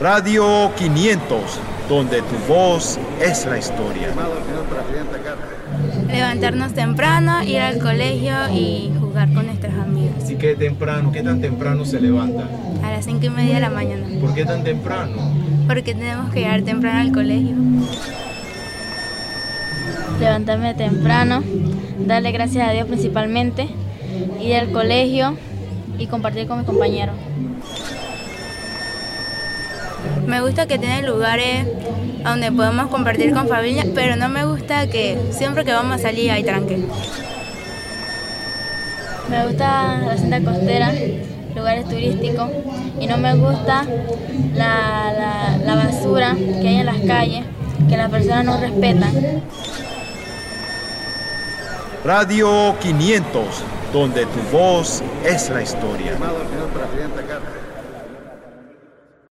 Radio 500, donde tu voz es la historia. Levantarnos temprano, ir al colegio y jugar con nuestras amigas. ¿Y qué temprano? ¿Qué tan temprano se levanta? A las cinco y media de la mañana. ¿Por qué tan temprano? Porque tenemos que llegar temprano al colegio. Levantarme temprano, darle gracias a Dios principalmente, ir al colegio y compartir con mis compañeros. Me gusta que tiene lugares donde podemos compartir con familia, pero no me gusta que siempre que vamos a salir hay tranque. Me gusta la cinta costera, lugares turísticos, y no me gusta la, la, la basura que hay en las calles, que las personas no respetan. Radio 500, donde tu voz es la historia.